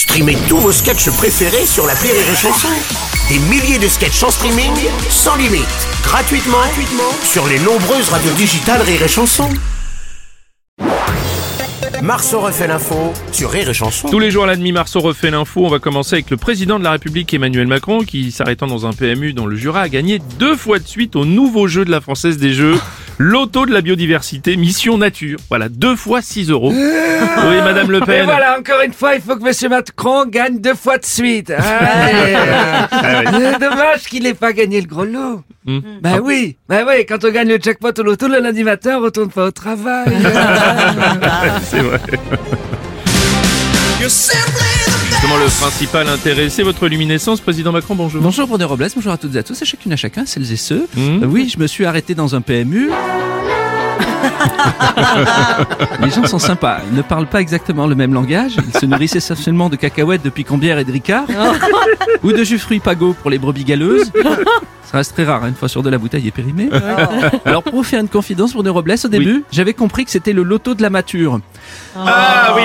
Streamez tous vos sketchs préférés sur la Rire et Chanson. Des milliers de sketchs en streaming, sans limite, gratuitement, gratuitement sur les nombreuses radios digitales Rire et Chanson. Marceau refait l'info sur Rire et. Tous les jours à la demi Marceau refait l'info. On va commencer avec le président de la République Emmanuel Macron qui, s'arrêtant dans un PMU dans le Jura, a gagné deux fois de suite au nouveau jeu de la Française des Jeux, l'auto de la biodiversité, mission nature. Voilà, deux fois 6 euros. Oui, Madame Le Et Pen. voilà, encore une fois, il faut que Monsieur Macron gagne deux fois de suite. Ah, et, euh, c'est dommage qu'il n'ait pas gagné le gros lot. Hmm. Bah oui, bah oui, quand on gagne le jackpot au loto, le lundi matin, on retourne pas au travail. C'est vrai. Le principal intéressé, votre luminescence, président Macron, bonjour. Bonjour Bruno Robles, bonjour à toutes et à tous, et chacune à chacun, celles et ceux. Euh, oui, je me suis arrêté dans un PMU. Les gens sont sympas, ils ne parlent pas exactement le même langage, ils se nourrissent essentiellement de cacahuètes, de picambière et de ricard, ou de jus fruits pago pour les brebis galeuses. Ça reste très rare, hein, une fois sur deux la bouteille est périmée. Alors pour vous faire une confidence Bruno Robles, au début, j'avais compris que c'était le loto de la mature. Ah oui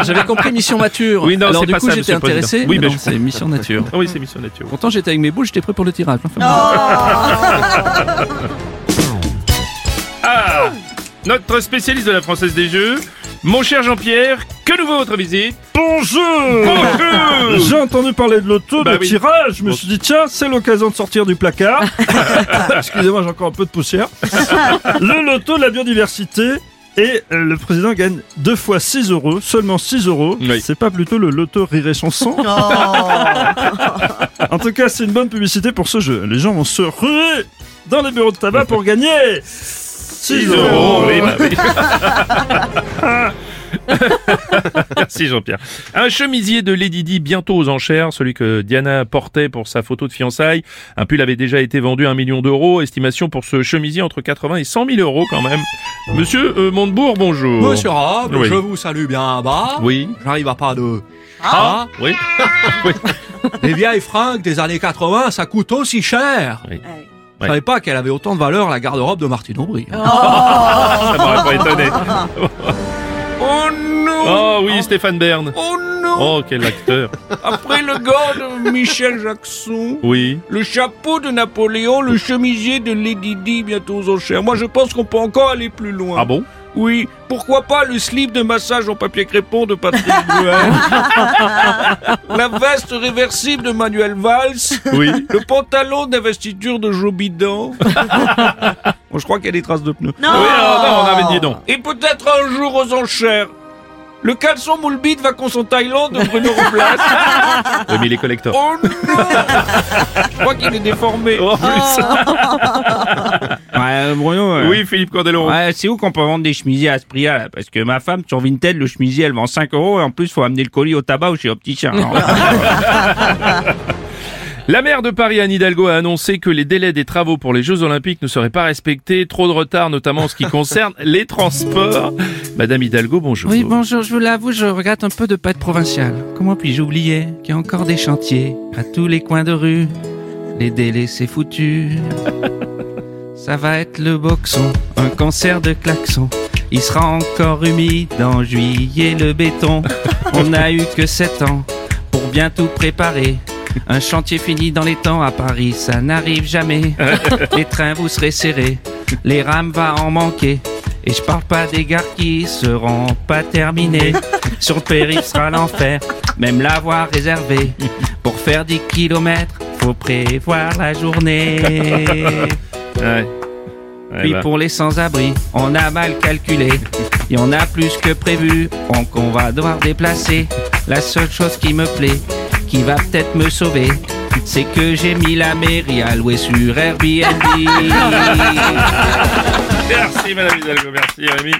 J'avais compris mission mature. Oui, non, Alors c'est du pas coup ça, j'étais intéressé, Oui, mais mais non, je c'est mission nature. Ah Oui, c'est mission nature. Pourtant j'étais avec mes boules, j'étais prêt pour le tirage. Enfin, Notre spécialiste de la Française des Jeux, mon cher Jean-Pierre, que nous vaut votre visite Bonjour Bonjour J'ai entendu parler de l'auto, Bah de oui. tirage, je me suis dit tiens, c'est l'occasion de sortir du placard. Excusez-moi, j'ai encore un peu de poussière. Le loto de la biodiversité et euh, le président gagne deux fois 6 euros, seulement 6 euros. Oui. C'est pas plutôt le loto rire et chanson En tout cas, c'est une bonne publicité pour ce jeu. Les gens vont se ruer dans les bureaux de tabac pour gagner 6 6 euros, oui, bah oui. Merci Jean-Pierre. Un chemisier de Lady Di bientôt aux enchères, celui que Diana portait pour sa photo de fiançailles. Un pull avait déjà été vendu à un million d'euros. Estimation pour ce chemisier entre 80 et 100 000 euros quand même. Monsieur euh, Montebourg, bonjour. Monsieur Rob, Oui. je vous salue bien bas. Oui. J'arrive à pas de... Ah, oui. Les vieilles fringues des années 80, ça coûte aussi cher. Oui. Je savais pas qu'elle avait autant de valeur la garde-robe de Martine Aubry. Ça m'aurait pas étonné. oh non Oh oui, Stéphane Bern. Oh non Oh, quel acteur. Après le gant de Michel Jackson, Oui. le chapeau de Napoléon, le chemisier de Lady Di bientôt aux enchères. Moi, je pense qu'on peut encore aller plus loin. Ah bon? Oui, pourquoi pas le slip de massage en papier crépon de Patrick Bruel? La veste réversible de Manuel Valls? Oui. Le pantalon d'investiture de Joe Bidon Bon, je crois qu'il y a des traces de pneus. Oui, alors, non, on avait dit non. Et peut-être un jour aux enchères. Le caleçon moule bite vacances en Thaïlande de Bruno Robles. Oui, mais les collecteurs. Oh non Je crois qu'il est déformé. Oh, en plus. Bruno. Oui, Philippe Candeloro. Ouais, c'est où qu'on peut vendre des chemisiers à ce prix-là là? Parce que ma femme, sur Vinted, le chemisier, elle vend 5 euros et en plus, faut amener le colis au tabac ou chez Opticien. Alors, La maire de Paris, Anne Hidalgo, a annoncé que les délais des travaux pour les Jeux Olympiques ne seraient pas respectés. Trop de retard, notamment en ce qui concerne les transports. Madame Hidalgo, bonjour. Oui, bonjour, je vous l'avoue, je regrette un peu de pas être provincial. Comment puis-je oublier qu'il y a encore des chantiers à tous les coins de rue? Les délais, c'est foutu. Ça va être le boxon, un concert de klaxons. Il sera encore humide en juillet le béton. On n'a eu que sept ans pour bien tout préparer. Un chantier fini dans les temps à Paris, ça n'arrive jamais. Les trains vous serez serrés, les rames va en manquer. Et je parle pas des gares qui seront pas terminées. Sur le périph' sera l'enfer, même l'avoir réservé. Pour faire 10 kilomètres, faut prévoir la journée. Ouais, Puis bah. pour les sans-abri, on a mal calculé. Il y en a plus que prévu, donc on va devoir déplacer. La seule chose qui me plaît, qui va peut-être me sauver, c'est que j'ai mis la mairie à louer sur Airbnb. Merci, Madame Hidalgo. Merci, Rémi.